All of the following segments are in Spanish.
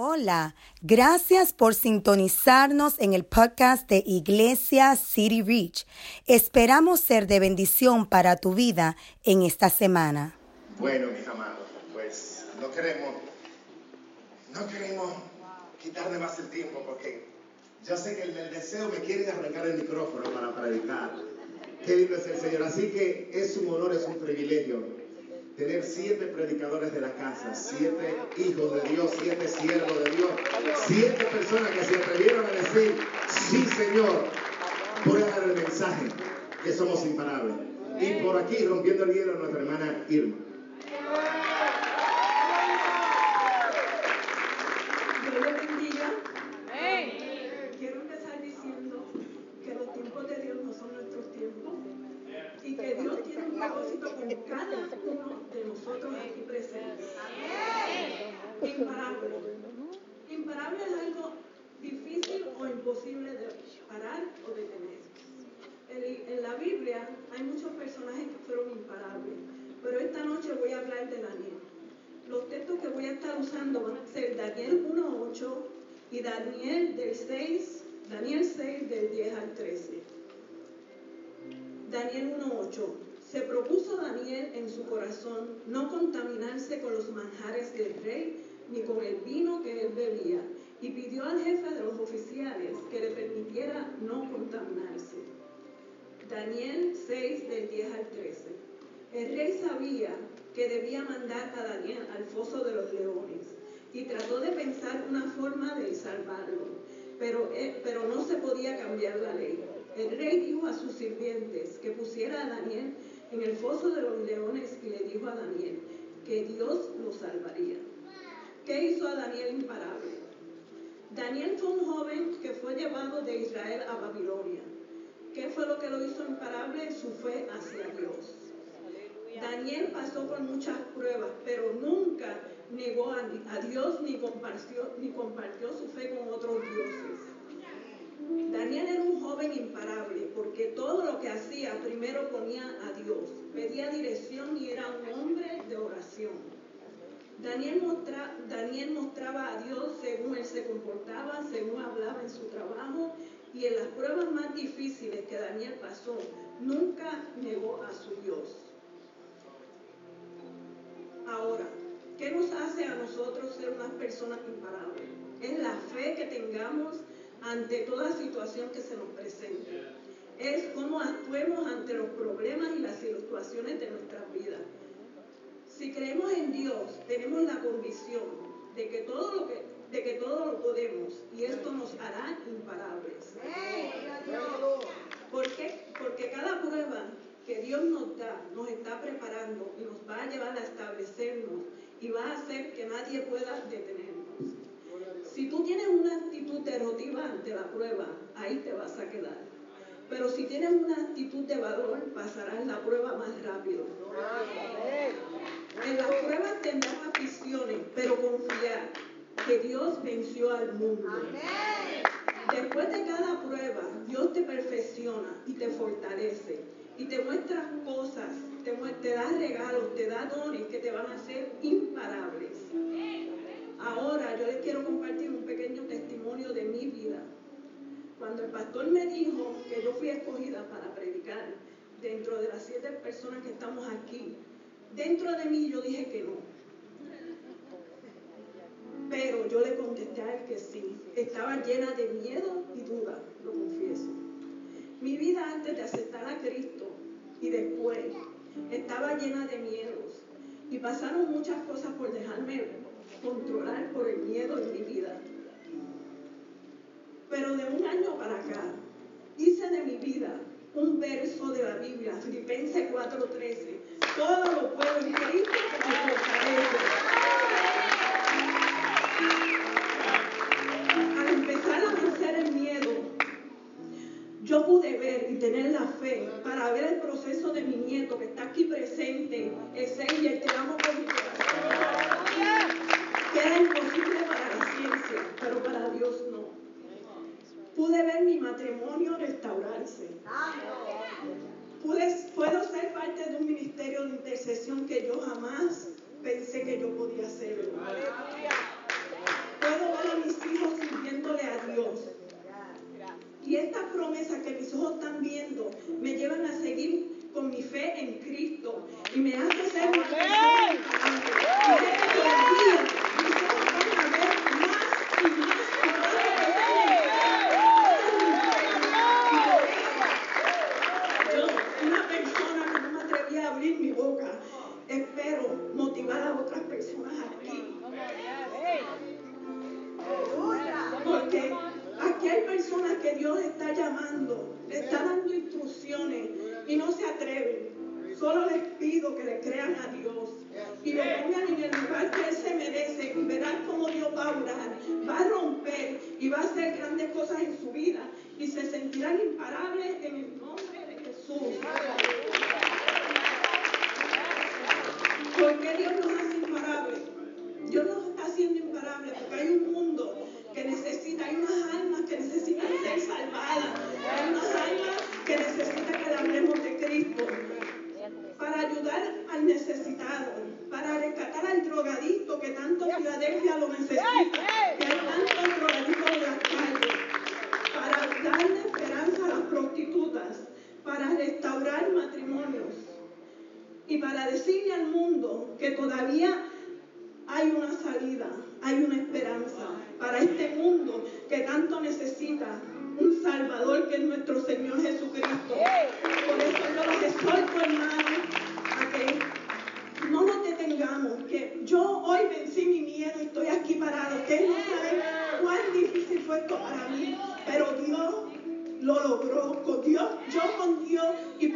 Hola, gracias por sintonizarnos en el podcast de Iglesia City Reach. Esperamos ser de bendición para tu vida en esta semana. Bueno, mis amados, pues no queremos, no queremos quitarle más el tiempo porque yo sé que el, deseo me quiere arrancar el micrófono para predicar. Qué lindo es el Señor. Así que es un honor, es un privilegio tener siete predicadores de la casa, siete hijos de Dios, siete siervos de Dios, siete personas que se atrevieron a decir, sí Señor, voy a dar el mensaje que somos imparables. Y por aquí, rompiendo el hielo, nuestra hermana Irma. Dios le bendiga. Quiero empezar diciendo que los tiempos de Dios no son nuestros tiempos y que Dios tiene un propósito con cada uno de nosotros aquí presentes. Imparable. Imparable es algo difícil o imposible de parar o detener. En, en la Biblia hay muchos personajes que fueron imparables, pero esta noche voy a hablar de Daniel. Los textos que voy a estar usando van a ser Daniel 1.8 y Daniel del 6, Daniel 6 del 10 al 13. Daniel 1.8. Se propuso Daniel en su corazón no contaminarse con los manjares del rey ni con el vino que él bebía, y pidió al jefe de los oficiales que le permitiera no contaminarse. Daniel 6 del 10 al 13. El rey sabía que debía mandar a Daniel al foso de los leones y trató de pensar una forma de salvarlo, pero, eh, pero no se podía cambiar la ley. El rey dijo a sus sirvientes que pusiera a Daniel en el foso de los leones y le dijo a Daniel que Dios lo salvaría. ¿Qué hizo a Daniel imparable? Daniel fue un joven que fue llevado de Israel a Babilonia. ¿Qué fue lo que lo hizo imparable? Su fe hacia Dios. Daniel pasó por muchas pruebas, pero nunca negó a, Dios ni compartió, ni compartió su fe con otros dioses. Daniel era un joven imparable porque todo lo que hacía primero ponía a Dios, pedía dirección y era un hombre de oración. Daniel, mostra, Daniel mostraba a Dios según él se comportaba, según hablaba en su trabajo y en las pruebas más difíciles que Daniel pasó, nunca negó a su Dios. Ahora, ¿qué nos hace a nosotros ser unas personas imparables? Es la fe que tengamos ante toda situación que se nos presente. Es cómo actuemos ante los problemas y las situaciones de nuestra vida. Si creemos en Dios, tenemos la convicción de que todo lo que de que todo lo podemos y esto nos hará imparables. ¿Por qué? Porque cada prueba que Dios nos da nos está preparando y nos va a llevar a establecernos y va a hacer que nadie pueda detenernos. Si tú tienes una actitud derrotiva ante la prueba, ahí te vas a quedar. Pero si tienes una actitud de valor, pasarás la prueba más rápido. En las pruebas tendrás aficiones, pero confiar que Dios venció al mundo. Después de cada prueba, Dios te perfecciona y te fortalece y te muestra cosas, te, te da regalos, te da dones que te van a hacer imparables. Ahora yo les quiero compartir un pequeño testimonio de mi vida. Cuando el pastor me dijo que yo fui escogida para predicar dentro de las siete personas que estamos aquí, dentro de mí yo dije que no. Pero yo le contesté a él que sí. Estaba llena de miedo y duda, lo confieso. Mi vida antes de aceptar a Cristo y después estaba llena de miedos. Y pasaron muchas cosas por dejarme controlar por el miedo en mi vida. Pero de un año para acá hice de mi vida un verso de la Biblia, Filipenses 4:13. Todo lo puedo en Cristo que me fortalece. Al empezar a vencer el miedo, yo pude ver y tener la fe para ver el proceso de mi nieto que está aquí presente, Ezequiel, te amo por mi corazón era imposible para la ciencia, pero para Dios no. Pude ver mi matrimonio restaurarse. Puedo ser parte de un ministerio de intercesión que yo jamás pensé que yo podía hacerlo. Puedo ver a mis hijos sirviéndole a Dios. Y estas promesas que mis ojos están viendo me llevan a seguir con mi fe en Cristo y me hacen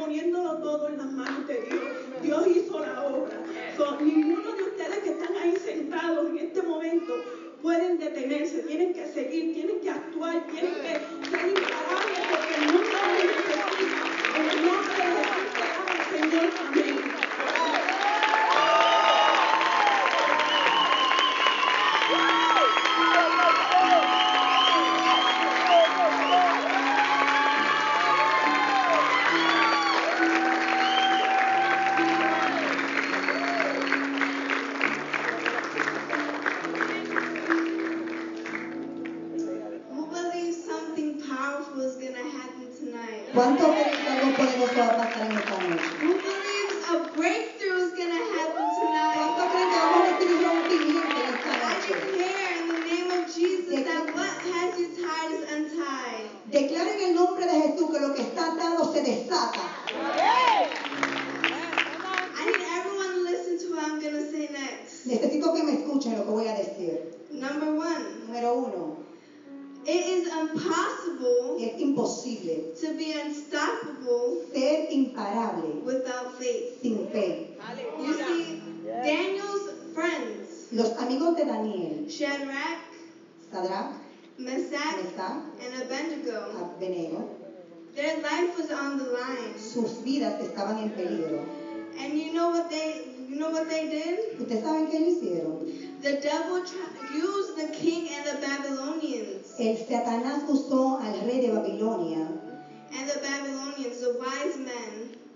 poniéndolo todo en las manos de Dios. Dios hizo la obra. Ninguno de ustedes que están ahí sentados en este momento pueden detenerse, tienen que seguir, tienen que actuar, tienen que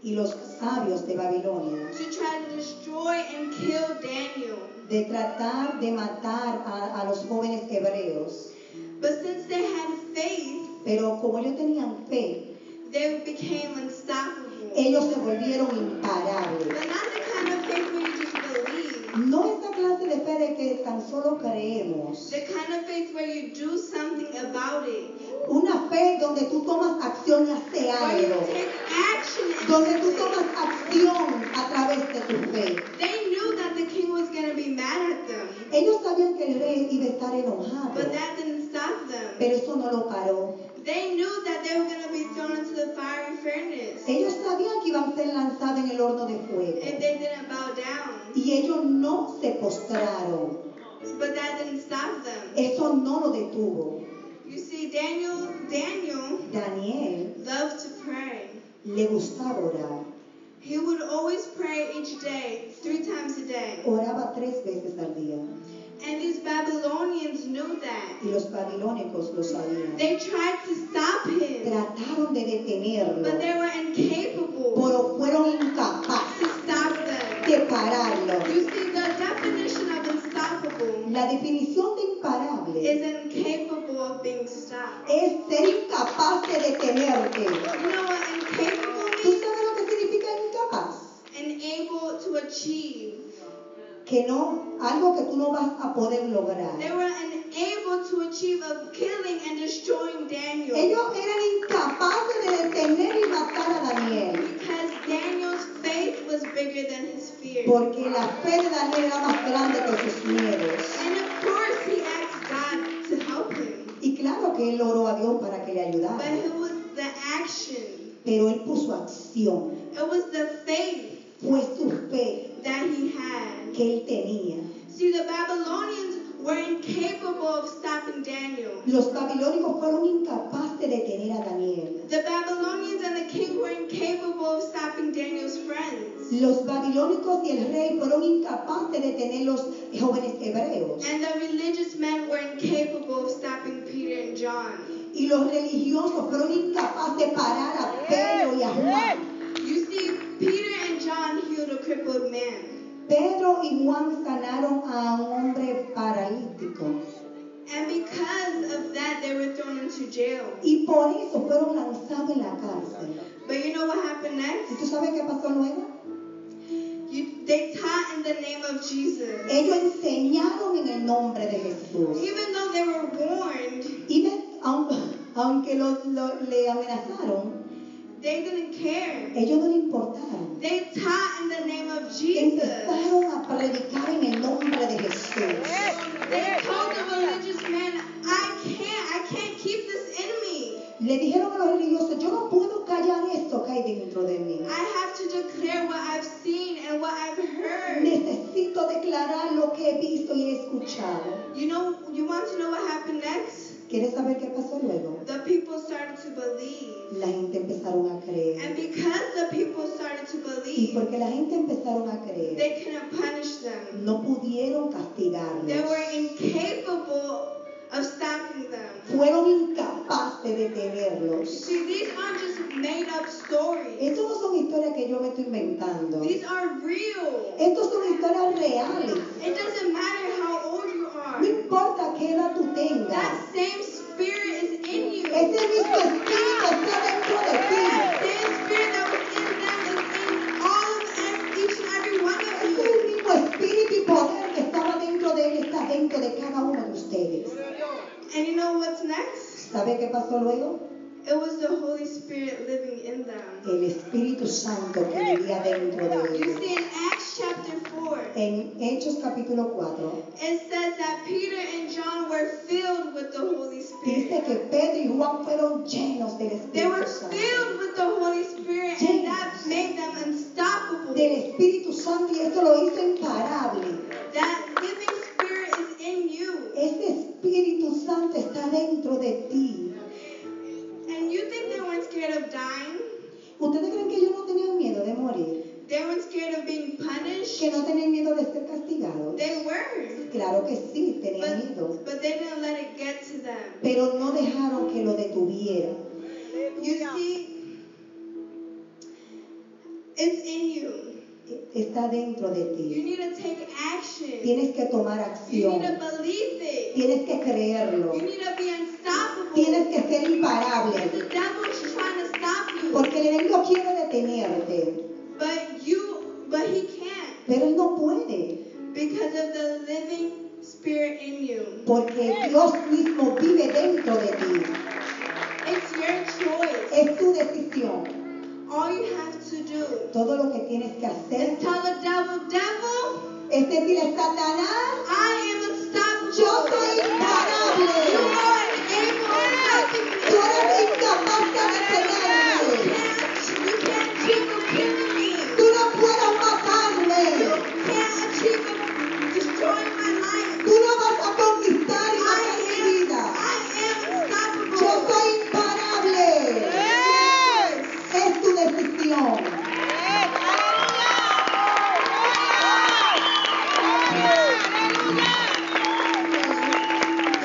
y los sabios de Babilonia to try to destroy and kill Daniel. de tratar de matar a, a los jóvenes hebreos. But since they had faith, Pero como ellos tenían fe, they became unstoppable. ellos se volvieron imparables. But not the kind of faith where you just believe. No clase de fe de que tan solo creemos. The kind of faith where you do something about it. Una fe donde tú tomas acción y hace algo. take action in Donde tú tomas acción a través de tu fe. They knew that the king was going to be mad at them. Ellos sabían que el rey iba a estar enojado. But that didn't stop them. Pero eso no lo paró. They knew that they were going to be thrown into the fiery furnace Ellos sabían que iban a ser lanzados en el horno de fuego. if they didn't bow down. Y ellos no se postraron. But that didn't stop them. Eso no lo detuvo. You see, Daniel, Daniel Daniel loved to pray. le gustaba orar. He would always pray each day, three times a day. Oraba tres veces al día. And these Babylonians knew that. Y los babilónicos lo sabían. They tried to stop him, Trataron de detenerlo. but they were incapable Pero fueron incapaces to stop them. de pararlo. You see, the definition of unstoppable La definición de imparable is incapable of being stopped. es ser incapaz de detenerte. You know what incapable means? ¿Tú sabes lo que significa incapaz? Unable to achieve. Que no, algo que tú no vas a poder lograr. They were unable to achieve of killing and destroying Daniel. Ellos eran incapaces de detener y matar a Daniel. Because Daniel's faith was bigger than his fear. Porque la fe de Daniel era más grande que sus miedos. And of course, he asked God to help him. Y claro que él oró a Dios para que le ayudara. But it was the action, Pero él puso acción. it was the faith Fe that he had. que él tenía. See, the Babylonians were incapable of stopping Daniel. Los babilónicos fueron incapaces de detener a Daniel. The Babylonians and the king were incapable of stopping Daniel's friends. Los babilónicos y el rey fueron incapaces de detener los jóvenes hebreos. And the religious men were incapable of stopping Peter and John. Y los religiosos fueron incapaces de parar a Pedro y a Juan. You see, Peter and John healed a crippled man. Pedro y Juan sanaron a un hombre paralítico. And because of that, they were thrown into jail. Y por eso fueron lanzados en la cárcel. But you know what happened ¿Y next? tú sabes qué pasó luego? You, they taught in the name of Jesus. Ellos enseñaron en el nombre de Jesús. Even though they were warned, Y ven, aun- aunque lo- lo- le amenazaron, they didn't care. ellos no le importaron. They taught in the name of Jesus. Empezaron a predicar en el nombre de Jesús. They told the religious men, I can't, I can't keep this in me. Le dijeron a los religiosos, yo no puedo callar esto que hay dentro de mí. I have to declare what I've seen and what I've heard. Necesito declarar lo que he visto y he escuchado. You know, you want to know what happened next? ¿Quieres saber qué pasó luego? The people started to believe. La gente empezaron a creer. And because the people started to Y believe, porque la gente empezaron a creer, they couldn't punish them. no pudieron They castigarlos. were incapable of stopping them. Fueron incapaces de detenerlos. See, these aren't just made up stories. Estas no son historias que yo me estoy inventando. These are real. Estas son historias reales. It doesn't matter how old. No importa qué edad tú tengas. That same spirit is in you. Ese mismo espíritu está dentro de ti. same spirit that was in them is in all of ev- each and every one of Ese you. mismo espíritu y poder que estaba dentro de él, está dentro de cada uno de ustedes. And you know what's next? ¿Sabe qué pasó luego? It was the Holy Spirit living in them. El Espíritu Santo que vivía dentro de You ellos. see, in Acts chapter 4, En Hechos capítulo 4 it says that Peter and John were filled with the Holy dice Spirit. que Pedro y Juan fueron llenos del They were Espíritu Santo. filled with the Holy Spirit, and that made them unstoppable. Del Espíritu Santo y esto lo hizo imparable. That living spirit is in you. Ese Espíritu Santo está dentro de ti. And you think they weren't scared of dying? ¿Ustedes creen que ellos no tenían miedo de morir? They weren't scared of being punished? ¿Que no tenían miedo de ser castigados? They were. Claro que sí, tenían miedo. But, but they didn't let it get to them. Pero no dejaron que lo detuviera. You see, it's in you. Está dentro de You ti. need to take action. Tienes que tomar You acción. need to believe it. Tienes que creerlo. You need to be. Tienes que ser imparable. The devil's trying to stop you. Porque el enemigo quiere detenerte. But you, but he can't Pero él no puede. because of the living spirit in you. Porque Dios mismo vive dentro de ti. It's your choice. Es tu decisión. All you have to do Todo lo que tienes que hacer is tell the devil, devil, es decirle, Satanás, I am unstoppable. yo soy imparable.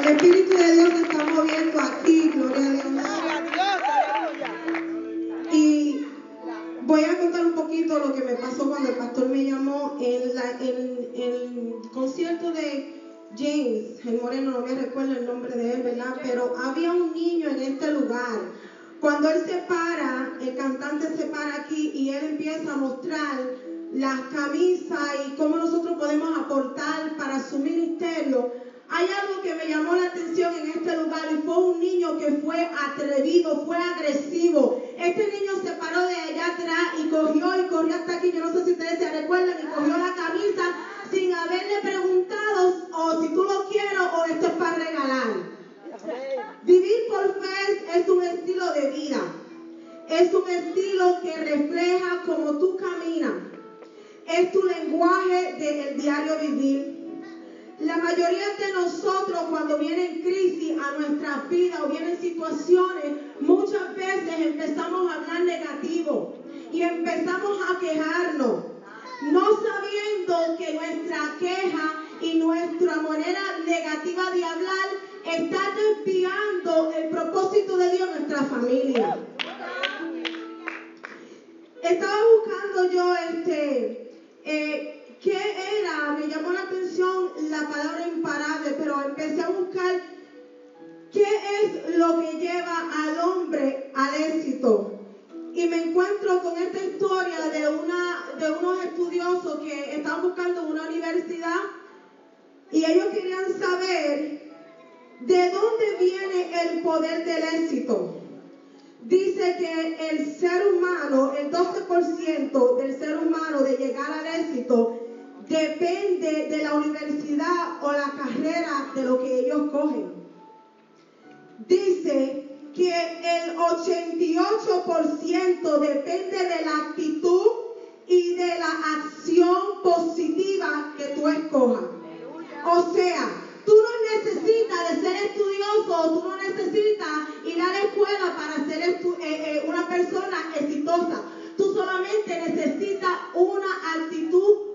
El Espíritu de Dios en la- el concierto de James, el moreno, no me recuerdo el nombre de él. ¿verdad? Pero había un niño en este lugar. Cuando él se para, el cantante se para aquí y él empieza a mostrar las camisas y cómo nosotros podemos aportar para su ministerio. Hay algo que me llamó la atención en este lugar y fue un niño que fue atrevido, fue agresivo. Este niño se paró de allá atrás y cogió y corrió hasta aquí. Yo no sé si ustedes se recuerdan y cogió la camisa sin haberle preguntado o si tú lo quieres o esto es para regalar. Vivir por fe es un estilo de vida. Es un estilo que refleja cómo tú caminas. Es tu lenguaje del diario vivir. La mayoría de nosotros cuando vienen crisis a nuestras vidas o vienen situaciones, muchas veces empezamos a hablar negativo y empezamos a quejarnos, no sabiendo que nuestra queja y nuestra manera negativa de hablar está desviando el propósito de Dios en nuestra familia. Estaba buscando yo este... Eh, ¿Qué era? Me llamó la atención la palabra imparable, pero empecé a buscar qué es lo que lleva al hombre al éxito. Y me encuentro con esta historia de, una, de unos estudiosos que estaban buscando una universidad y ellos querían saber de dónde viene el poder del éxito. Dice que el ser humano, el 12% del ser humano de llegar al éxito depende de la universidad o la carrera de lo que ellos cogen. Dice que el 88% depende de la actitud y de la acción positiva que tú escojas. O sea, tú no necesitas de ser estudioso, tú no necesitas ir a la escuela para ser eh, eh, una persona exitosa. Tú solamente necesitas una actitud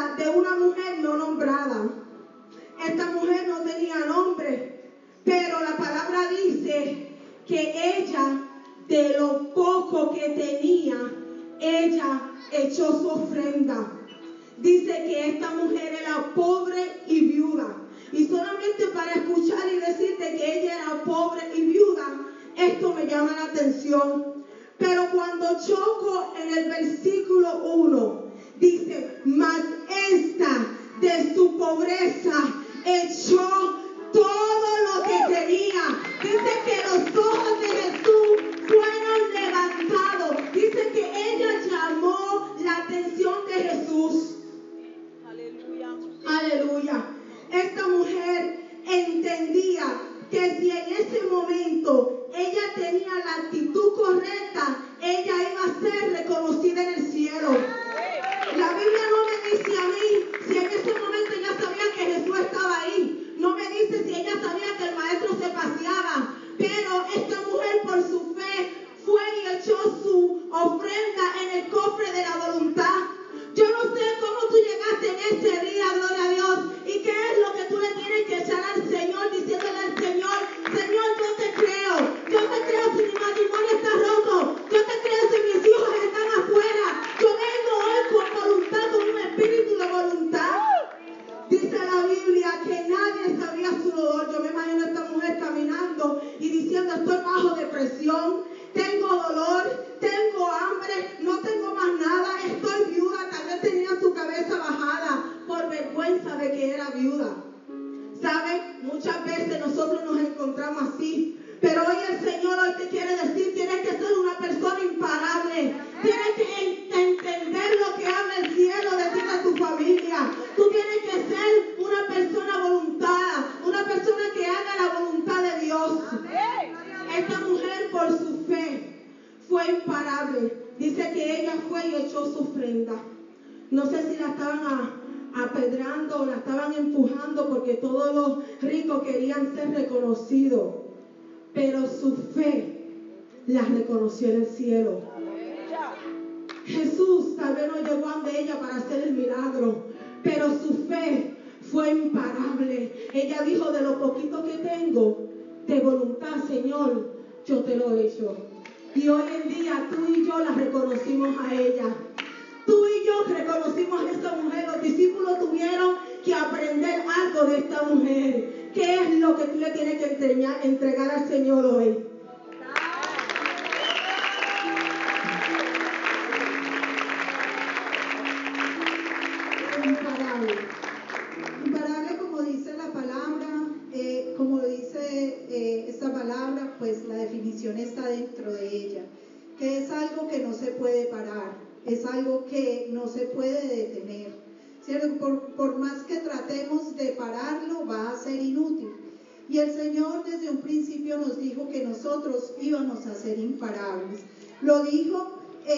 De una mujer no nombrada. Esta mujer no tenía nombre, pero la palabra dice que ella, de lo poco que tenía, ella echó su ofrenda. Dice que esta mujer era pobre y viuda. Y solamente para escuchar y decirte que ella era pobre y viuda, esto me llama la atención. Pero cuando choco en el versículo 1, dice, mas esta de su pobreza echó todo lo que tenía. Dice que los ojos de Jesús fueron levantados. Dice que ella llamó la atención de Jesús. Aleluya. Aleluya. Esta mujer entendía que si en ese momento ella tenía la actitud correcta, ella iba a ser reconocida en el cielo. La Biblia no me dice a mí si en ese momento ella sabía que Jesús estaba ahí. No me dice si ella sabía que el maestro se paseaba. Pero esta mujer por su fe fue y echó su ofrenda en el cofre de la voluntad. Yo no sé cómo tú llegaste en este día, gloria a Dios, y qué es lo que tú le tienes que echar al Señor, diciéndole al Señor, Señor, yo te creo, yo te creo si mi matrimonio está roto, yo te creo si mis hijos están afuera, yo me por voluntad con un espíritu de voluntad. Dice la Biblia que nadie sabía su dolor. Yo me imagino a esta mujer caminando y diciendo, estoy bajo depresión, tengo dolor, tengo hambre, no tengo más nada, estoy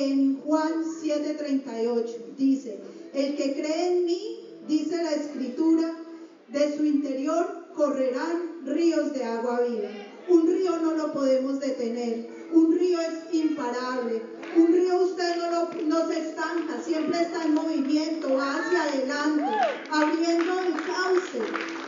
en Juan 7:38. Dice, el que cree en mí, dice la escritura, de su interior correrán ríos de agua viva. Un río no lo podemos detener. Un río es imparable. Un río usted no, lo, no se estanca, siempre está en movimiento, va hacia adelante, abriendo el cauce.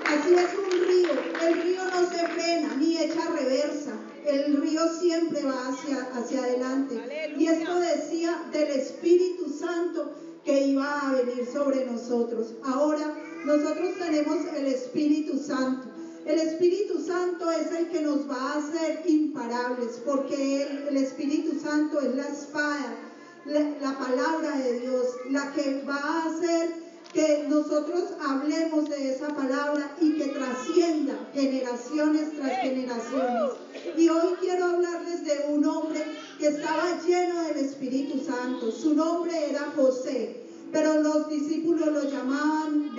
Así es un río. El río no se frena ni echa reversa. El río siempre va hacia, hacia adelante. Y esto decía del Espíritu Santo que iba a venir sobre nosotros. Ahora nosotros tenemos el Espíritu Santo. El Espíritu Santo es el que nos va a hacer imparables, porque el, el Espíritu Santo es la espada, la, la, palabra de Dios, la que va a hacer que nosotros hablemos de esa palabra y que trascienda generaciones tras generaciones. Y hoy quiero hablarles de un hombre que estaba lleno del Espíritu Santo. Su nombre era José, pero los discípulos lo llamaban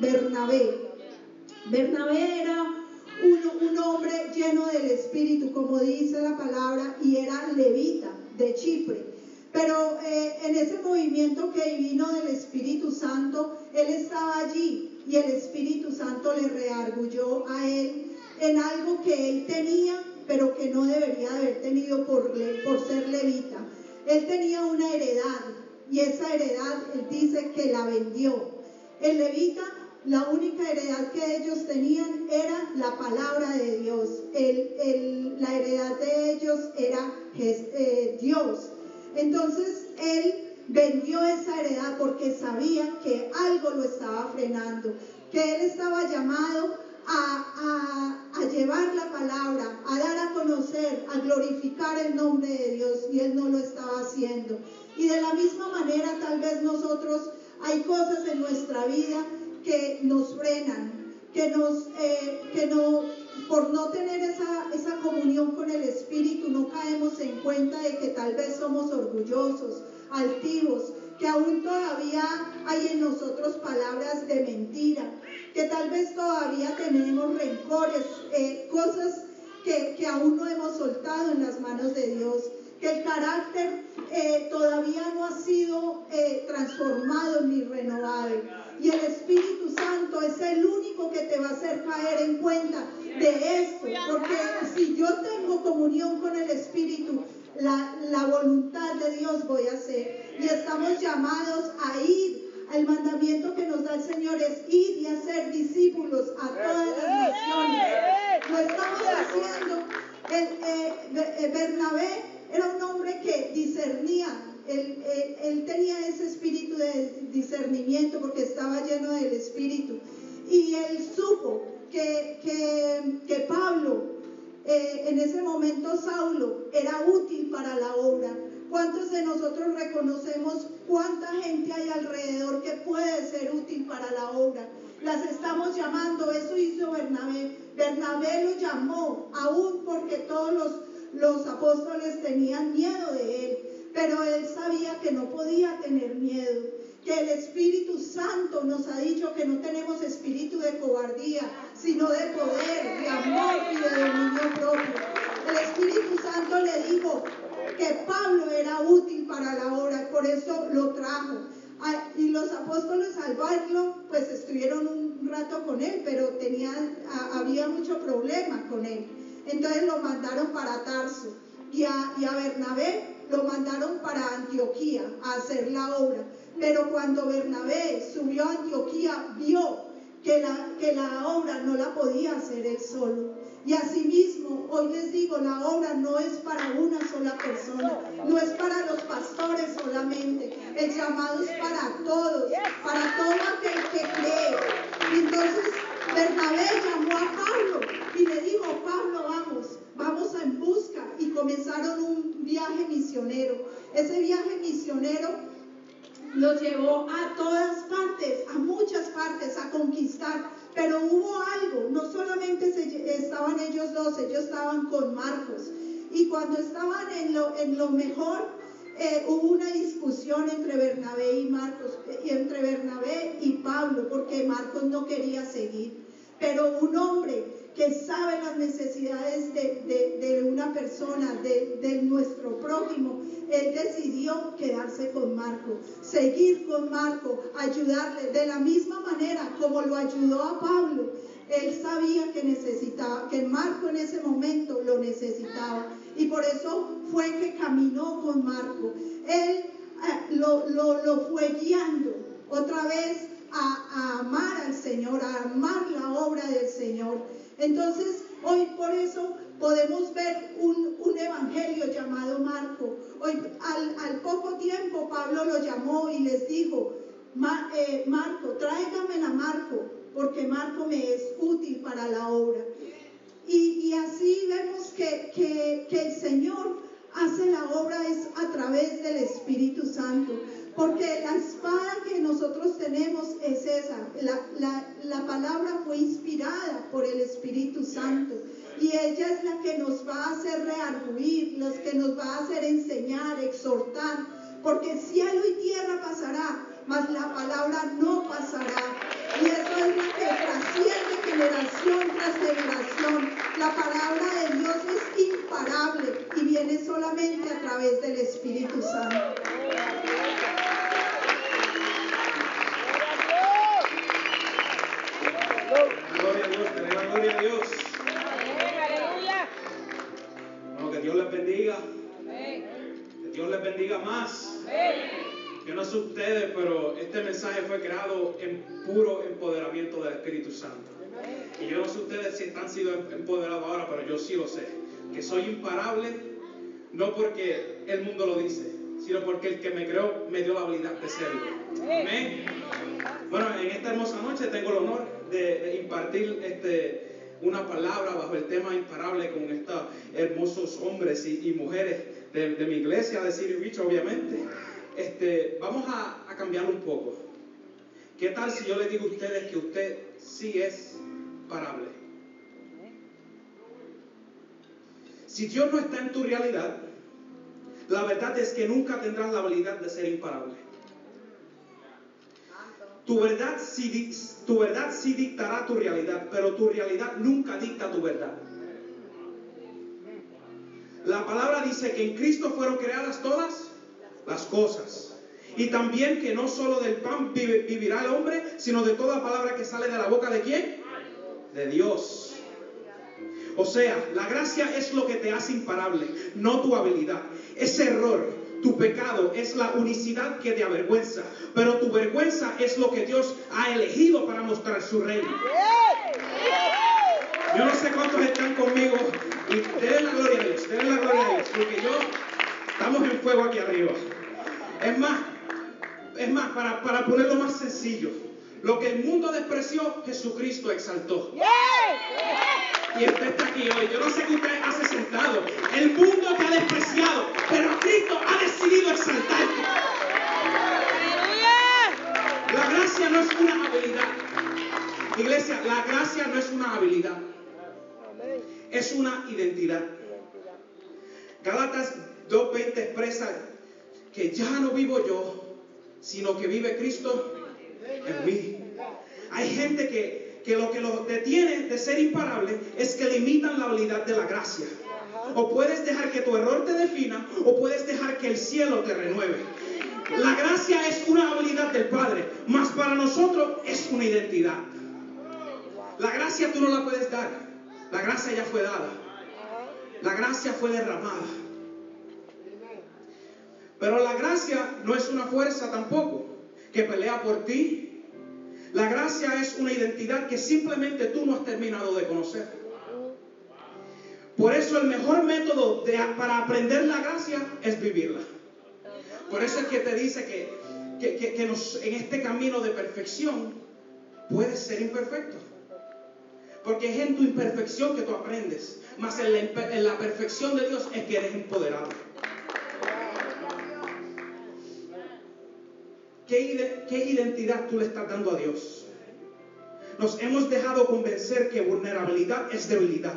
Bernabé. Bernabé era un, hombre lleno del Espíritu, como dice la palabra, y era levita de Chipre. Pero eh, en ese movimiento que vino del Espíritu Santo, él estaba allí y el Espíritu Santo le reargulló a él en algo que él tenía, pero que no debería haber tenido por, ser levita. Él tenía una heredad y esa heredad, él dice que la vendió. El levita la única heredad que ellos tenían era la palabra de Dios. La heredad de ellos era eh, Dios. Entonces él vendió esa heredad porque sabía que algo lo estaba frenando, que él estaba llamado a, a, llevar la palabra, a dar a conocer, a glorificar el nombre de Dios y él no lo estaba haciendo. Y de la misma manera tal vez nosotros hay cosas en nuestra vida que nos frenan, que nos, eh, que no, por no tener esa, esa comunión con el Espíritu, no caemos en cuenta de que tal vez somos orgullosos, altivos, que aún todavía hay en nosotros palabras de mentira, que tal vez todavía tenemos rencores, eh, cosas que, que aún no hemos soltado en las manos de Dios que el carácter eh, todavía no ha sido eh, transformado ni renovado. Y el Espíritu Santo es el único que te va a hacer caer en cuenta de esto. Porque si yo tengo comunión con el Espíritu, la, voluntad de Dios voy a hacer. Y estamos llamados a ir. El mandamiento que nos da el Señor es ir y hacer discípulos a todas las naciones. Lo estamos haciendo. El, eh, Bernabé era un hombre que discernía, él, tenía ese espíritu de discernimiento porque estaba lleno del espíritu. Y él supo que, que, que Pablo eh, en ese momento Saulo era útil para la obra. ¿Cuántos de nosotros reconocemos cuánta gente hay alrededor que puede ser útil para la obra? Las estamos llamando, eso hizo Bernabé. Bernabé lo llamó, aún porque todos los, los apóstoles tenían miedo de él, pero él sabía que no podía tener miedo que el Espíritu Santo nos ha dicho que no tenemos espíritu de cobardía, sino de poder, de amor y de dominio propio. El Espíritu Santo le dijo que Pablo era útil para la obra, por eso lo trajo. Ah, y los apóstoles al verlo, pues estuvieron un rato con él, pero tenían, había mucho problema con él. Entonces lo mandaron para Tarso y a, y a Bernabé lo mandaron para Antioquía a hacer la obra. Pero cuando Bernabé subió a Antioquía, vio que la, que la obra no la podía hacer él solo. Y asimismo, hoy les digo, la obra no es para una sola persona, no es para los pastores solamente, el llamado es para todos, para todo aquel que cree. Entonces Bernabé llamó a Pablo y le dijo, Pablo, vamos, vamos en busca. Y comenzaron un viaje misionero. Ese viaje misionero los llevó a todas partes, a muchas partes, a conquistar. Pero hubo algo, no solamente estaban ellos dos, ellos estaban con Marcos. Y cuando estaban en lo, en lo mejor, eh, hubo una discusión entre Bernabé y Marcos, y entre Bernabé y Pablo, porque Marcos no quería seguir. Pero un hombre que sabe las necesidades de, una persona, de, nuestro prójimo, él decidió quedarse con Marco, seguir con Marco, ayudarle de la misma manera como lo ayudó a Pablo. Él sabía que necesitaba, que Marco en ese momento lo necesitaba. Y por eso fue que caminó con Marco. Él eh, lo, lo, fue guiando otra vez a, a amar al Señor, a amar la obra del Señor. Entonces, hoy por eso podemos ver un, evangelio llamado Marco. Hoy, al, poco tiempo, Pablo lo llamó y les dijo, eh, Marco, tráigame a Marco, porque Marco me es útil para la obra. Y, así vemos que, que el Señor hace la obra es a través del Espíritu Santo. Porque la espada que nosotros tenemos es esa. La, palabra fue inspirada por el Espíritu Santo. Y ella es la que nos va a hacer rearguir, la que nos va a hacer enseñar, exhortar. Porque cielo y tierra pasará, mas la palabra no pasará. Y eso es lo que trasciende generación tras generación. La palabra de Dios es imparable y viene solamente a través del Espíritu Santo. Gloria a Dios, gloria a Dios. Bueno, que Dios les bendiga. Que Dios les bendiga más. Yo no sé ustedes, pero este mensaje fue creado en puro empoderamiento del Espíritu Santo. Y yo no sé ustedes si están siendo empoderados ahora, pero yo sí lo sé. Que soy imparable, no porque el mundo lo dice, sino porque el que me creó me dio la habilidad de serlo. Amén. Bueno, en esta hermosa noche tengo el honor de, impartir este, una palabra bajo el tema imparable con estos hermosos hombres y, mujeres de, mi iglesia, de City Beach, obviamente. Este, vamos a, a cambiar un poco. ¿Qué tal si yo le digo a ustedes que usted sí es Si Dios no está en tu realidad, la verdad es que nunca tendrás la habilidad de ser imparable. Tu verdad, sí, tu verdad sí dictará tu realidad, pero tu realidad nunca dicta tu verdad. La palabra dice que en Cristo fueron creadas todas las cosas. Y también que no solo del pan vivirá el hombre, sino de toda palabra que sale de la boca de quién? De Dios. O sea, la gracia es lo que te hace imparable, no tu habilidad. Ese error, tu pecado es la unicidad que te avergüenza, pero tu vergüenza es lo que Dios ha elegido para mostrar su reino. Yo no sé cuántos están conmigo y den la gloria a Dios, den la gloria a Dios, porque yo estamos en fuego aquí arriba. Es más, es más, para, para ponerlo más sencillo, lo que el mundo despreció, Jesucristo exaltó. Y usted está aquí hoy. Yo no sé qué usted hace sentado. El mundo te ha despreciado, pero Cristo ha decidido exaltarte. La gracia no es una habilidad. Iglesia, la gracia no es una habilidad. Es una identidad. Galatas 2.20 expresa que ya no vivo yo, sino que vive Cristo en mí. Hay gente que, que lo que los detiene de ser imparable es que limitan la habilidad de la gracia. O puedes dejar que tu error te defina o puedes dejar que el cielo te renueve. La gracia es una habilidad del Padre, mas para nosotros es una identidad. La gracia tú no la puedes dar. La gracia ya fue dada. La gracia fue derramada. Pero la gracia no es una fuerza tampoco que pelea por ti. La gracia es una identidad que simplemente tú no has terminado de conocer. Por eso el mejor método para aprender la gracia es vivirla. Por eso es que te dice que, en este camino de perfección puedes ser imperfecto. Porque es en tu imperfección que tú aprendes. Más en la, en la perfección de Dios es que eres empoderado. ¿Qué, ide- qué identidad tú le estás dando a Dios? Nos hemos dejado convencer que vulnerabilidad es debilidad.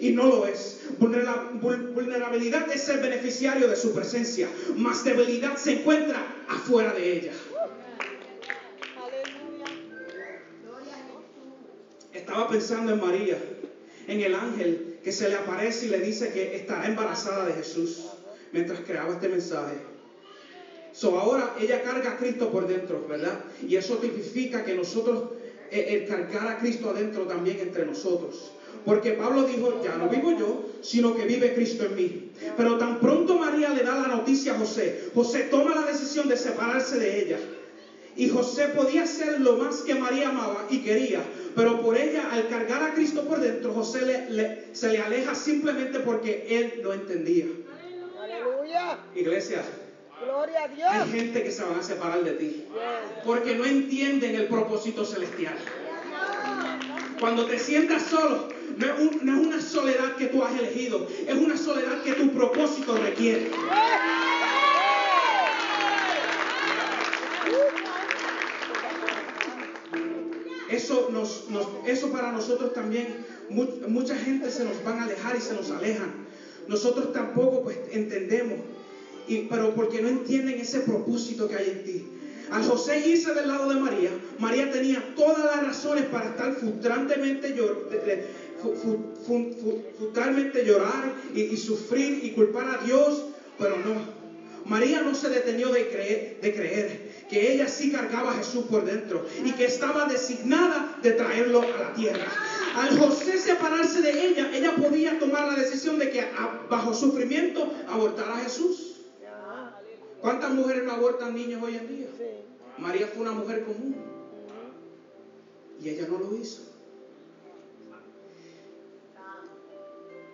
Y no lo es. Vulnera- vul- vulnerabilidad es ser beneficiario de su presencia. Más debilidad se encuentra afuera de ella. Estaba pensando en María, en el ángel que se le aparece y le dice que estará embarazada de Jesús mientras creaba este mensaje. So ahora ella carga a Cristo por dentro, ¿verdad? Y eso tipifica que nosotros, eh, el cargar a Cristo adentro también entre nosotros. Porque Pablo dijo, ya no vivo yo, sino que vive Cristo en mí. Pero tan pronto María le da la noticia a José, José toma la decisión de separarse de ella. Y José podía ser lo más que María amaba y quería, pero por ella, al cargar a Cristo por dentro, José le- le- se le aleja simplemente porque él no entendía. Aleluya. Iglesia, Gloria a hay gente que se van a separar de ti porque no entienden el propósito celestial. Cuando te sientas solo, no es, un- no es una soledad que tú has elegido, es una soledad que tu propósito requiere. Eso, nos, nos- eso para nosotros también, mu- mucha gente se nos van a alejar y se nos alejan. Nosotros tampoco pues entendemos, pero porque no entienden ese propósito que hay en ti. Al José irse del lado de María, María tenía todas las razones para estar frustrantemente, llorar y, sufrir y culpar a Dios, pero no. María no se detenió de creer, de creer que ella sí cargaba a Jesús por dentro y que estaba designada de traerlo a la tierra. Al José separarse de ella, ella podía tomar la decisión de que bajo sufrimiento abortara a Jesús. ¿Cuántas mujeres no abortan niños hoy en día? María fue una mujer común y ella no lo hizo.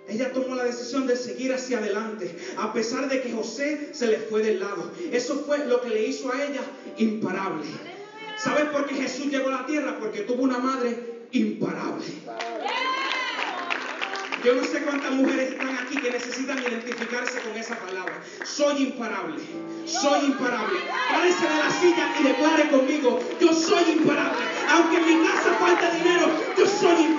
Ella tomó la decisión de seguir hacia adelante, a pesar de que José se le fue del lado. Eso fue lo que le hizo a ella imparable. ¿Sabes por qué Jesús llegó a la tierra? Porque tuvo una madre imparable. Yo no sé cuántas mujeres están aquí que necesitan identificarse con esa palabra. Soy imparable. Soy imparable. Párese de la silla y declare conmigo, yo soy imparable. Aunque en mi casa falte dinero, yo soy imparable.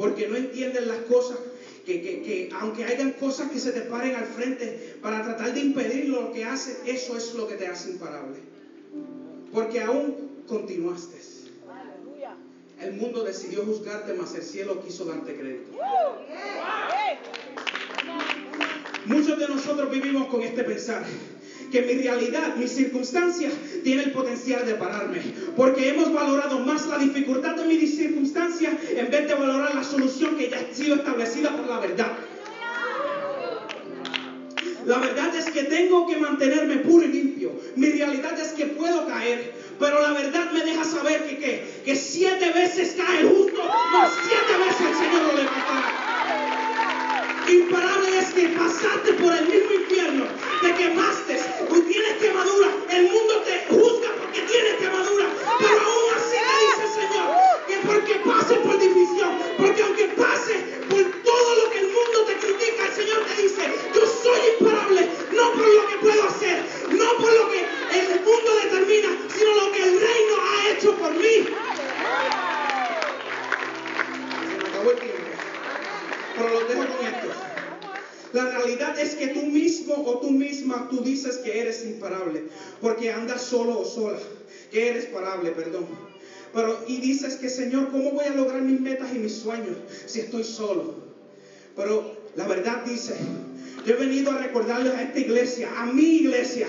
Porque no entienden las cosas, que, que- que aunque hayan cosas que se te paren al frente para tratar de impedir lo que haces, eso es lo que te hace imparable. Porque aún continuaste. El mundo decidió juzgarte, mas el cielo quiso darte crédito. Muchos de nosotros vivimos con este pensar. Que mi realidad, mis circunstancias, tiene el potencial de pararme. Porque hemos valorado más la dificultad de mis circunstancias en vez de valorar la solución que ya ha sido establecida por la verdad. La verdad es que tengo que mantenerme puro y limpio. Mi realidad es que puedo caer, Pero la verdad me deja saber que, ¿qué? que siete veces cae justo, siete veces el Señor lo levantará. Imparable es que pasaste por el mismo infierno, te quemaste, tú tienes quemadura, el mundo te juzga porque tienes quemadura, pero aún así te dice el Señor que porque pase por división, porque aunque pase por todo lo que el mundo te critica, el Señor te dice, yo soy imparable, no por lo que puedo hacer, no por lo que el mundo determina, sino lo que el reino ha hecho por mí. Pero los dejo con esto. La realidad es que tú mismo o tú misma, tú dices que eres imparable, porque andas solo o sola, que eres parable, perdón. Pero y dices que Señor, ¿cómo voy a lograr mis metas y mis sueños si estoy solo? Pero la verdad dice, yo he venido a recordarles a esta iglesia, a mi iglesia,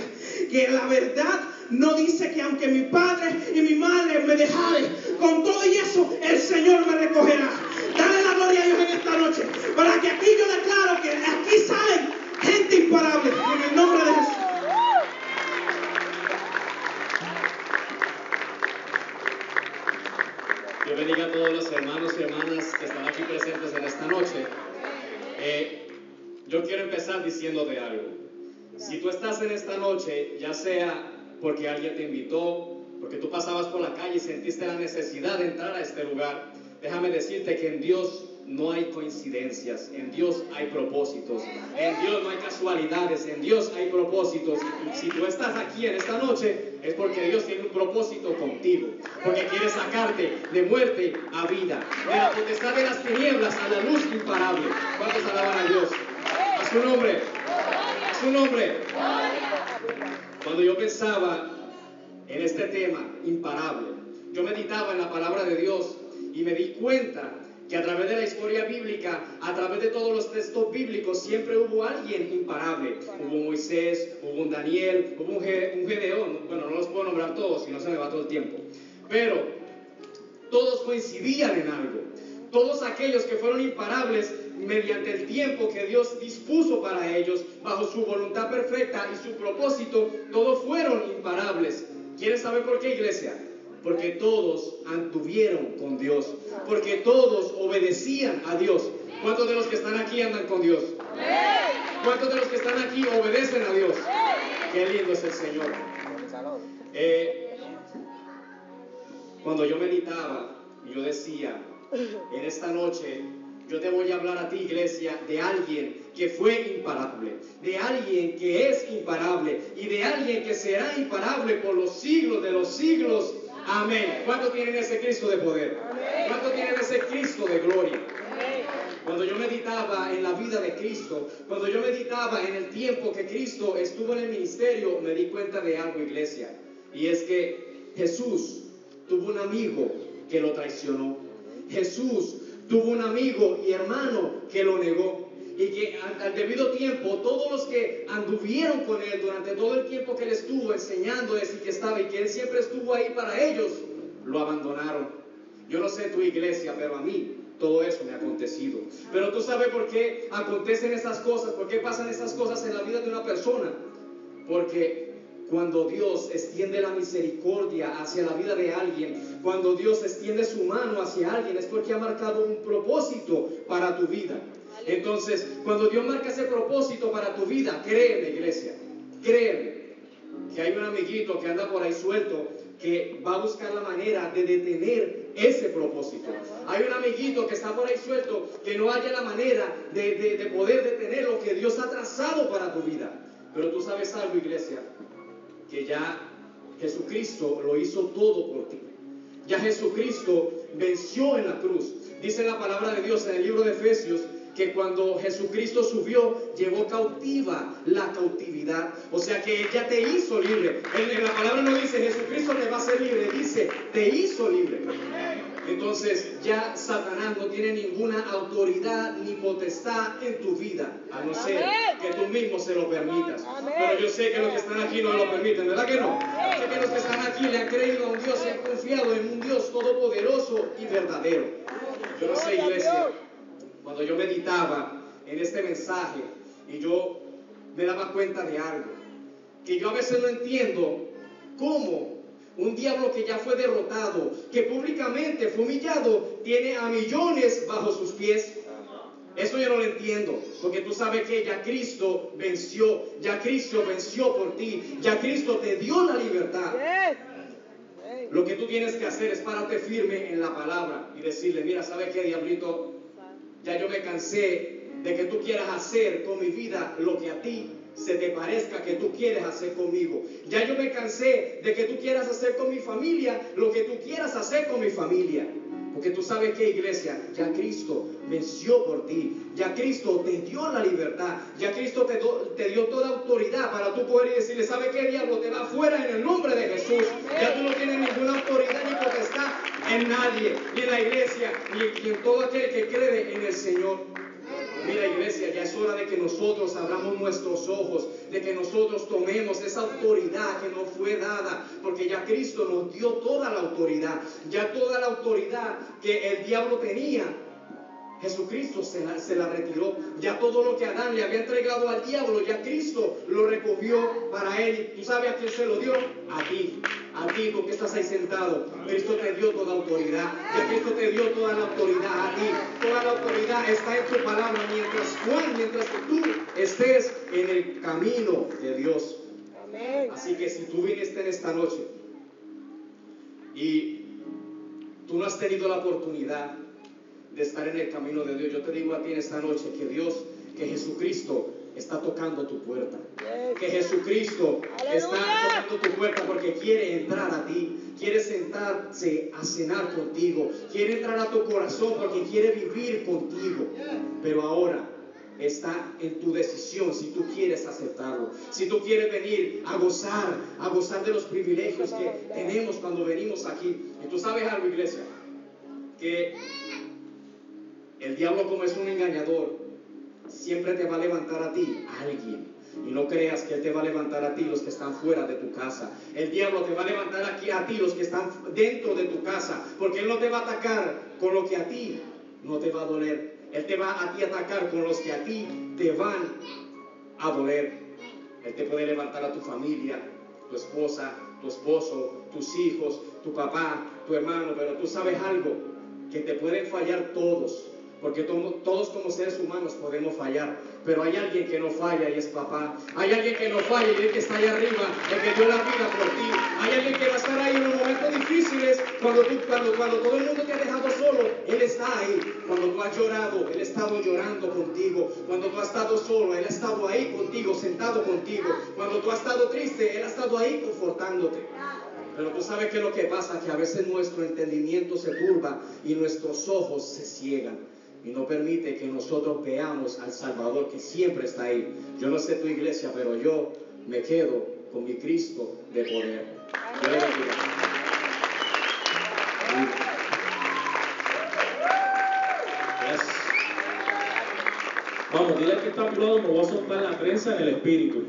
que la verdad no dice que aunque mi padre y mi madre me dejaren, con todo y eso el Señor me recogerá. Dale la gloria a Dios en esta noche. Para que aquí yo declaro que aquí salen gente imparable en el nombre de Jesús. Dios bendiga a todos los hermanos y hermanas que están aquí presentes en esta noche. Eh, yo quiero empezar diciéndote algo. Si tú estás en esta noche, ya sea porque alguien te invitó, porque tú pasabas por la calle y sentiste la necesidad de entrar a este lugar, déjame decirte que en Dios no hay coincidencias, en Dios hay propósitos, en Dios no hay casualidades, en Dios hay propósitos. Y si tú estás aquí en esta noche, es porque Dios tiene un propósito contigo, porque quiere sacarte de muerte a vida, de la potestad de las tinieblas a la luz imparable. ¿Cuántos alaban a Dios? A su nombre, a su nombre. Cuando yo pensaba en este tema imparable, yo meditaba en la palabra de Dios y me di cuenta que a través de la historia bíblica, a través de todos los textos bíblicos, siempre hubo alguien imparable. Hubo Moisés, hubo un Daniel, hubo un, un Gedeón. Bueno, no los puedo nombrar todos, si no se me va todo el tiempo. Pero todos coincidían en algo. Todos aquellos que fueron imparables mediante el tiempo que Dios dispuso para ellos, bajo su voluntad perfecta y su propósito, todos fueron imparables. ¿Quieres saber por qué, iglesia? Porque todos anduvieron con Dios, porque todos obedecían a Dios. ¿Cuántos de los que están aquí andan con Dios? ¿Cuántos de los que están aquí obedecen a Dios? Qué lindo es el Señor. Eh, cuando yo meditaba, yo decía, en esta noche yo te voy a hablar a ti, iglesia, de alguien que fue imparable, de alguien que es imparable y de alguien que será imparable por los siglos de los siglos. Amén. ¿Cuánto tienen ese Cristo de poder? ¿Cuánto tienen ese Cristo de gloria? Cuando yo meditaba en la vida de Cristo, cuando yo meditaba en el tiempo que Cristo estuvo en el ministerio, me di cuenta de algo, iglesia. Y es que Jesús tuvo un amigo que lo traicionó. Jesús tuvo un amigo y hermano que lo negó. Y que al, debido tiempo, todos los que anduvieron con él durante todo el tiempo que él estuvo enseñándoles y que estaba y que él siempre estuvo ahí para ellos, lo abandonaron. Yo no sé tu iglesia, pero a mí todo eso me ha acontecido. Pero tú sabes por qué acontecen esas cosas, por qué pasan esas cosas en la vida de una persona. Porque cuando Dios extiende la misericordia hacia la vida de alguien, cuando Dios extiende su mano hacia alguien, es porque ha marcado un propósito para tu vida. Entonces, cuando Dios marca ese propósito para tu vida, créeme, iglesia, créeme, que hay un amiguito que anda por ahí suelto que va a buscar la manera de detener ese propósito. Hay un amiguito que está por ahí suelto que no haya la manera de, de- de poder detener lo que Dios ha trazado para tu vida. Pero tú sabes algo, iglesia, que ya Jesucristo lo hizo todo por ti. Ya Jesucristo venció en la cruz. Dice la palabra de Dios en el libro de Efesios que cuando Jesucristo subió, llevó cautiva la cautividad. O sea que Él ya te hizo libre. En, la palabra no dice Jesucristo te va a hacer libre, dice te hizo libre. Entonces ya Satanás no tiene ninguna autoridad ni potestad en tu vida, a no ser que tú mismo se lo permitas. Pero yo sé que los que están aquí no lo permiten, ¿verdad que no? Sé que los que están aquí le han creído a un Dios y han confiado en un Dios todopoderoso y verdadero. Yo no sé, iglesia, cuando yo meditaba en este mensaje y yo me daba cuenta de algo, que yo a veces no entiendo cómo Un diablo que ya fue derrotado, que públicamente fue humillado, tiene a millones bajo sus pies. Eso yo no lo entiendo, porque tú sabes que ya Cristo venció, ya Cristo venció por ti, ya Cristo te dio la libertad. Lo que tú tienes que hacer es pararte firme en la palabra y decirle, mira, ¿sabes qué, diablito? Ya yo me cansé de que tú quieras hacer con mi vida lo que a ti se te parezca que tú quieres hacer conmigo. Ya yo me cansé de que tú quieras hacer con mi familia lo que tú quieras hacer con mi familia. Porque tú sabes que iglesia, ya Cristo venció por ti, ya Cristo te dio la libertad, ya Cristo te, dio toda autoridad para tú poder decirle, ¿sabe qué diablo? Te va fuera en el nombre de Jesús. Ya tú no tienes ninguna autoridad ni potestad en nadie, ni en la iglesia, ni en todo aquel que cree en el Señor. Mira iglesia, ya es hora de que nosotros abramos nuestros ojos, de que nosotros tomemos esa autoridad que nos fue dada, porque ya Cristo nos dio toda la autoridad, ya toda la autoridad que el diablo tenía, Jesucristo se la, se la, retiró. Ya todo lo que Adán le había entregado al diablo, ya Cristo lo recogió para él. ¿Tú sabes a quién se lo dio? A ti. A ti, porque estás ahí sentado. Cristo te dio toda autoridad. Ya Cristo te dio toda la autoridad a ti. Toda la autoridad está en tu palabra. Mientras Juan, mientras que tú estés en el camino de Dios. Así que si tú viniste en esta noche y tú no has tenido la oportunidad de estar en el camino de Dios. Yo te digo a ti en esta noche que Dios, que Jesucristo está tocando tu puerta. Que Jesucristo está tocando tu puerta porque quiere entrar a ti, quiere sentarse a cenar contigo, quiere entrar a tu corazón porque quiere vivir contigo. Pero ahora está en tu decisión si tú quieres aceptarlo, si tú quieres venir a gozar, a gozar de los privilegios que tenemos cuando venimos aquí. Y tú sabes algo, iglesia, que el diablo como es un engañador, siempre te va a levantar a ti alguien. Y no creas que Él te va a levantar a ti los que están fuera de tu casa. El diablo te va a levantar aquí a ti los que están dentro de tu casa. Porque Él no te va a atacar con lo que a ti no te va a doler. Él te va a ti atacar con los que a ti te van a doler. Él te puede levantar a tu familia, tu esposa, tu esposo, tus hijos, tu papá, tu hermano. Pero tú sabes algo, que te pueden fallar todos porque todos como seres humanos podemos fallar, pero hay alguien que no falla y es papá. Hay alguien que no falla y es que está ahí arriba, el que dio la vida por ti. Hay alguien que va a estar ahí en los momentos difíciles, cuando, tú, cuando, cuando todo el mundo te ha dejado solo, Él está ahí. Cuando tú has llorado, Él ha estado llorando contigo. Cuando tú has estado solo, Él ha estado ahí contigo, sentado contigo. Cuando tú has estado triste, Él ha estado ahí confortándote. Pero tú sabes que lo que pasa, que a veces nuestro entendimiento se turba y nuestros ojos se ciegan y no permite que nosotros veamos al Salvador que siempre está ahí. Yo no sé tu iglesia, pero yo me quedo con mi Cristo de poder. Vamos, dile que está a me voy a soltar la prensa en el espíritu.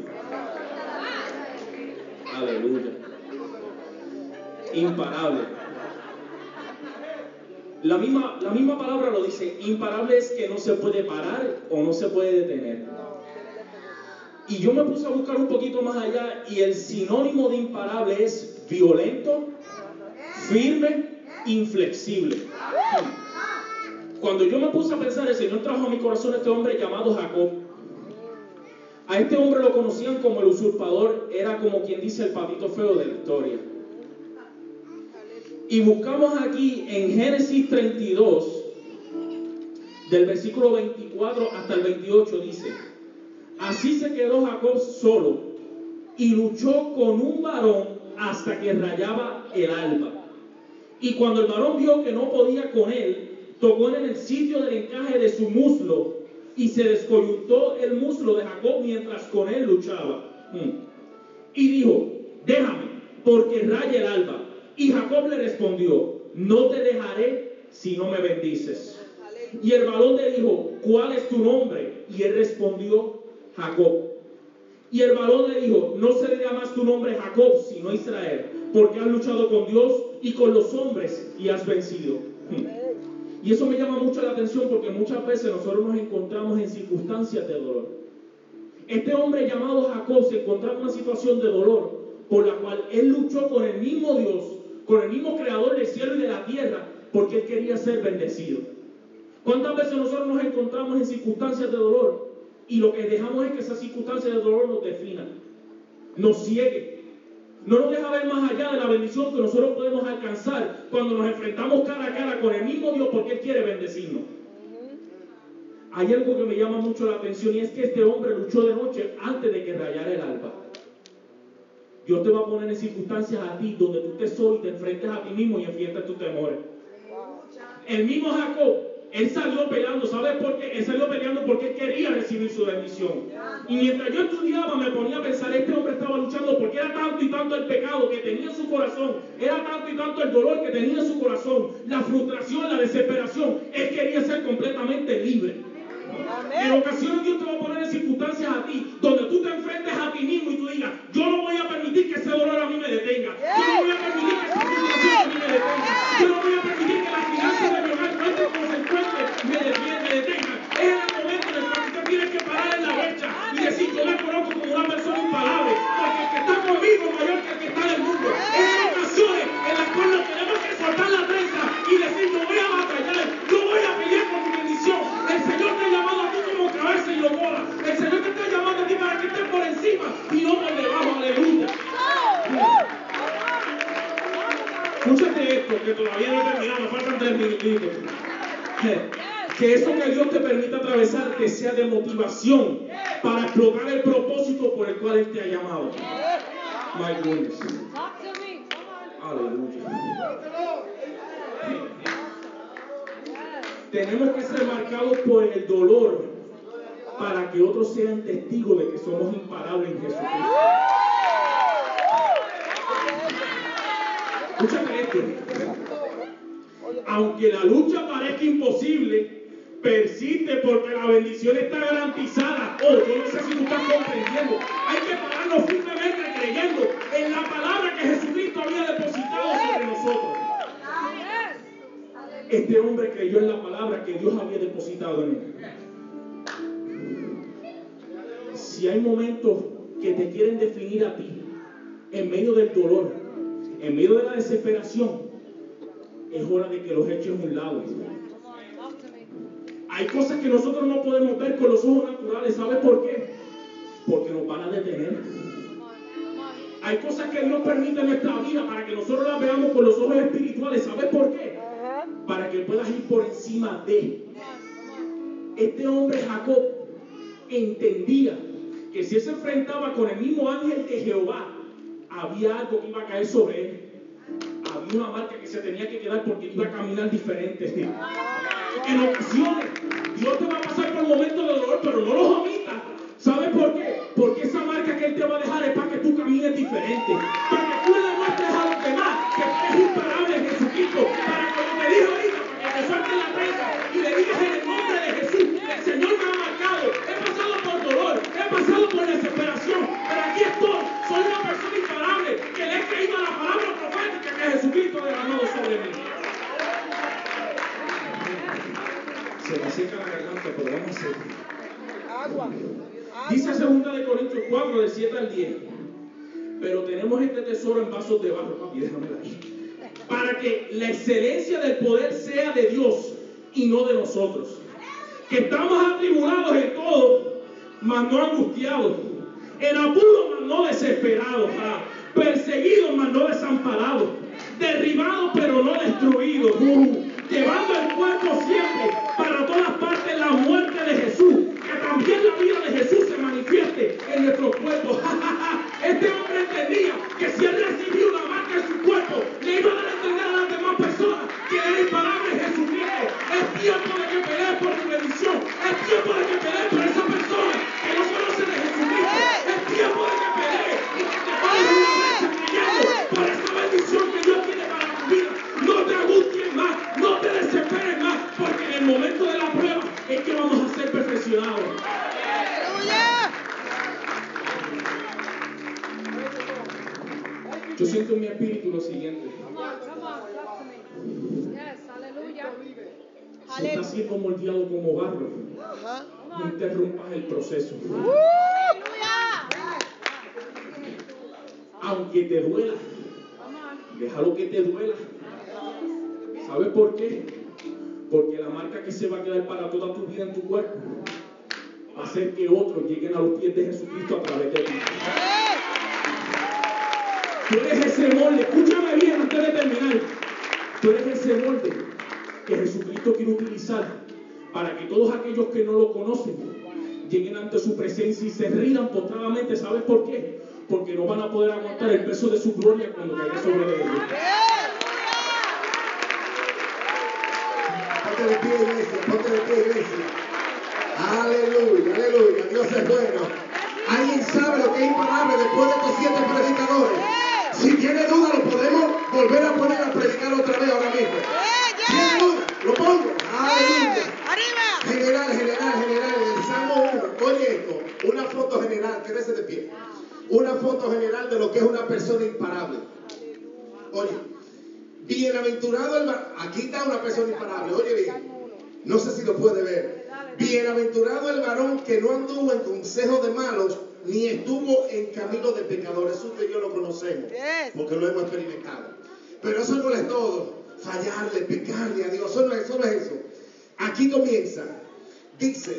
Aleluya. Imparable. La misma, la misma palabra lo dice, imparable es que no se puede parar o no se puede detener. Y yo me puse a buscar un poquito más allá y el sinónimo de imparable es violento, firme, inflexible. Cuando yo me puse a pensar, el Señor trajo a mi corazón a este hombre llamado Jacob. A este hombre lo conocían como el usurpador, era como quien dice el patito feo de la historia. Y buscamos aquí en Génesis 32, del versículo 24 hasta el 28, dice, así se quedó Jacob solo y luchó con un varón hasta que rayaba el alba. Y cuando el varón vio que no podía con él, tocó en el sitio del encaje de su muslo y se descoyuntó el muslo de Jacob mientras con él luchaba. Hmm. Y dijo, déjame, porque raya el alba. Y Jacob le respondió, no te dejaré si no me bendices. Y el varón le dijo, ¿cuál es tu nombre? Y él respondió, Jacob. Y el varón le dijo, no se le más tu nombre Jacob, sino Israel, porque has luchado con Dios y con los hombres y has vencido. Y eso me llama mucho la atención porque muchas veces nosotros nos encontramos en circunstancias de dolor. Este hombre llamado Jacob se encontraba en una situación de dolor por la cual él luchó con el mismo Dios, con el mismo creador del cielo y de la tierra, porque él quería ser bendecido. ¿Cuántas veces nosotros nos encontramos en circunstancias de dolor y lo que dejamos es que esas circunstancias de dolor nos definan, nos ciegue, no nos deja ver más allá de la bendición que nosotros podemos alcanzar cuando nos enfrentamos cara a cara con el mismo Dios porque Él quiere bendecirnos? Hay algo que me llama mucho la atención y es que este hombre luchó de noche antes de que rayara el alba. Dios te va a poner en circunstancias a ti donde tú te solo y te enfrentes a ti mismo y enfrentas tus temores. El mismo Jacob, él salió peleando, ¿sabes por qué? Él salió peleando porque él quería recibir su bendición. Y mientras yo estudiaba me ponía a pensar, este hombre estaba luchando porque era tanto y tanto el pecado que tenía en su corazón, era tanto y tanto el dolor que tenía en su corazón, la frustración, la desesperación. Él quería ser completamente libre. En ocasiones Dios te va a poner en circunstancias a ti donde tú te enfrentes a ti mismo y tú digas, yo no voy a permitir que ese dolor a mí me detenga. Hay cosas que Dios permite en nuestra vida para que nosotros las veamos con los ojos espirituales. ¿Sabes por qué? Para que puedas ir por encima de. Este hombre Jacob entendía que si él se enfrentaba con el mismo ángel de Jehová, había algo que iba a caer sobre él. Había una marca que se tenía que quedar porque iba a caminar diferente. En ocasiones, Dios te va a pasar por momentos de dolor, pero no los omitas. ¿Sabes por qué? Porque esa marca que Él te va a dejar es para camines diferente. Para que tú le demuestres a los demás que eres imparable en Jesucristo. Para que como te dije ahorita, para que te sueltes la presa y le digas en el nombre de Jesús, el Señor me ha marcado. He pasado por dolor, he pasado por desesperación, pero aquí estoy. Soy una persona imparable que le he creído a la palabra profética que Jesucristo ha derramado sobre mí. Se me seca la garganta, pero vamos a hacer. Agua. Dice 2 de Corintios 4, del 7 al 10. Pero tenemos este tesoro en vasos de barro, papi, déjamela ahí. Para que la excelencia del poder sea de Dios y no de nosotros. Que estamos atribulados en todo, mas no angustiados. En apuro, mas no desesperados. Ah, Perseguidos, mas no desamparados. Derribados, pero no destruidos. Uh, llevando el cuerpo siempre para todas partes la muerte de Jesús. Que también la vida de Jesús se manifieste en nuestros cuerpos. Este hombre entendía que si él recibía una marca en su cuerpo, le iba a dar a entender a las demás personas que era imparable Jesucristo. Es tiempo de que pelees por tu bendición. Es tiempo de que pelees por esa Que no anduvo en consejo de malos, ni estuvo en camino de pecadores. Eso usted y yo lo conocemos, porque lo hemos experimentado. Pero eso no es todo, fallarle, pecarle a Dios, eso no es, eso no es eso. Aquí comienza, dice,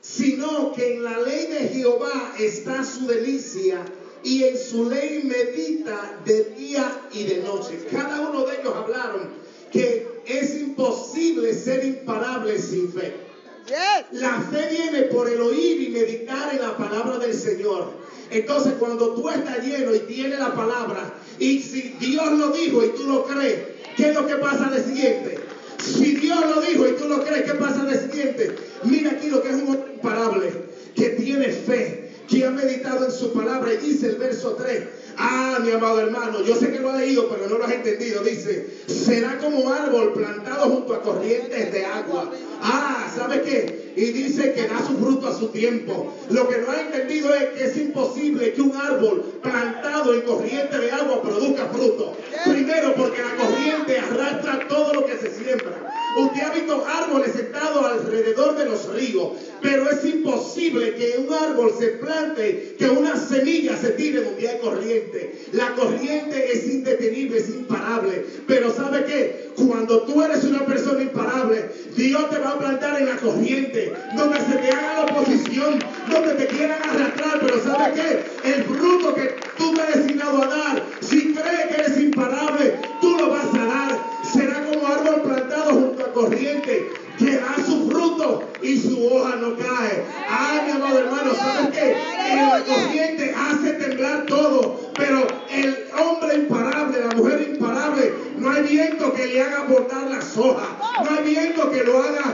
sino que en la ley de Jehová está su delicia y en su ley medita de día y de noche. Cada uno de ellos hablaron que es imposible ser imparable sin fe. La fe viene por el oír y meditar en la palabra del Señor. Entonces cuando tú estás lleno y tienes la palabra y si Dios lo dijo y tú lo crees, ¿qué es lo que pasa al siguiente? Si Dios lo dijo y tú lo crees, ¿qué pasa al siguiente? Mira aquí lo que es un hombre imparable, que tiene fe, que ha meditado en su palabra y dice el verso 3. Ah, mi amado hermano, yo sé que lo ha leído, pero no lo has entendido. Dice, será como árbol plantado junto a corrientes de agua. Ah, ¿sabe qué? Y dice que da su fruto a su tiempo. Lo que no ha entendido es que es imposible que un árbol plantado en corriente de agua produzca fruto. Primero, porque la corriente arrastra todo lo que se siembra. Usted ha visto árboles sentados alrededor de los ríos, pero es imposible que un árbol se plante, que una semilla se tire donde hay corriente. La corriente es indetenible, es imparable. Pero ¿sabe qué? Cuando tú eres una persona imparable, Dios te va a plantar en la corriente, donde se te haga la oposición, donde te quieran arrastrar. Pero ¿sabe qué? El fruto que tú me has designado a dar, si crees que eres corriente que da su fruto y su hoja no cae. Ay, mi amado hermano, ¿sabes qué? En la corriente hace temblar todo, pero el hombre imparable, la mujer imparable, no hay viento que le haga botar las hojas, no hay viento que lo haga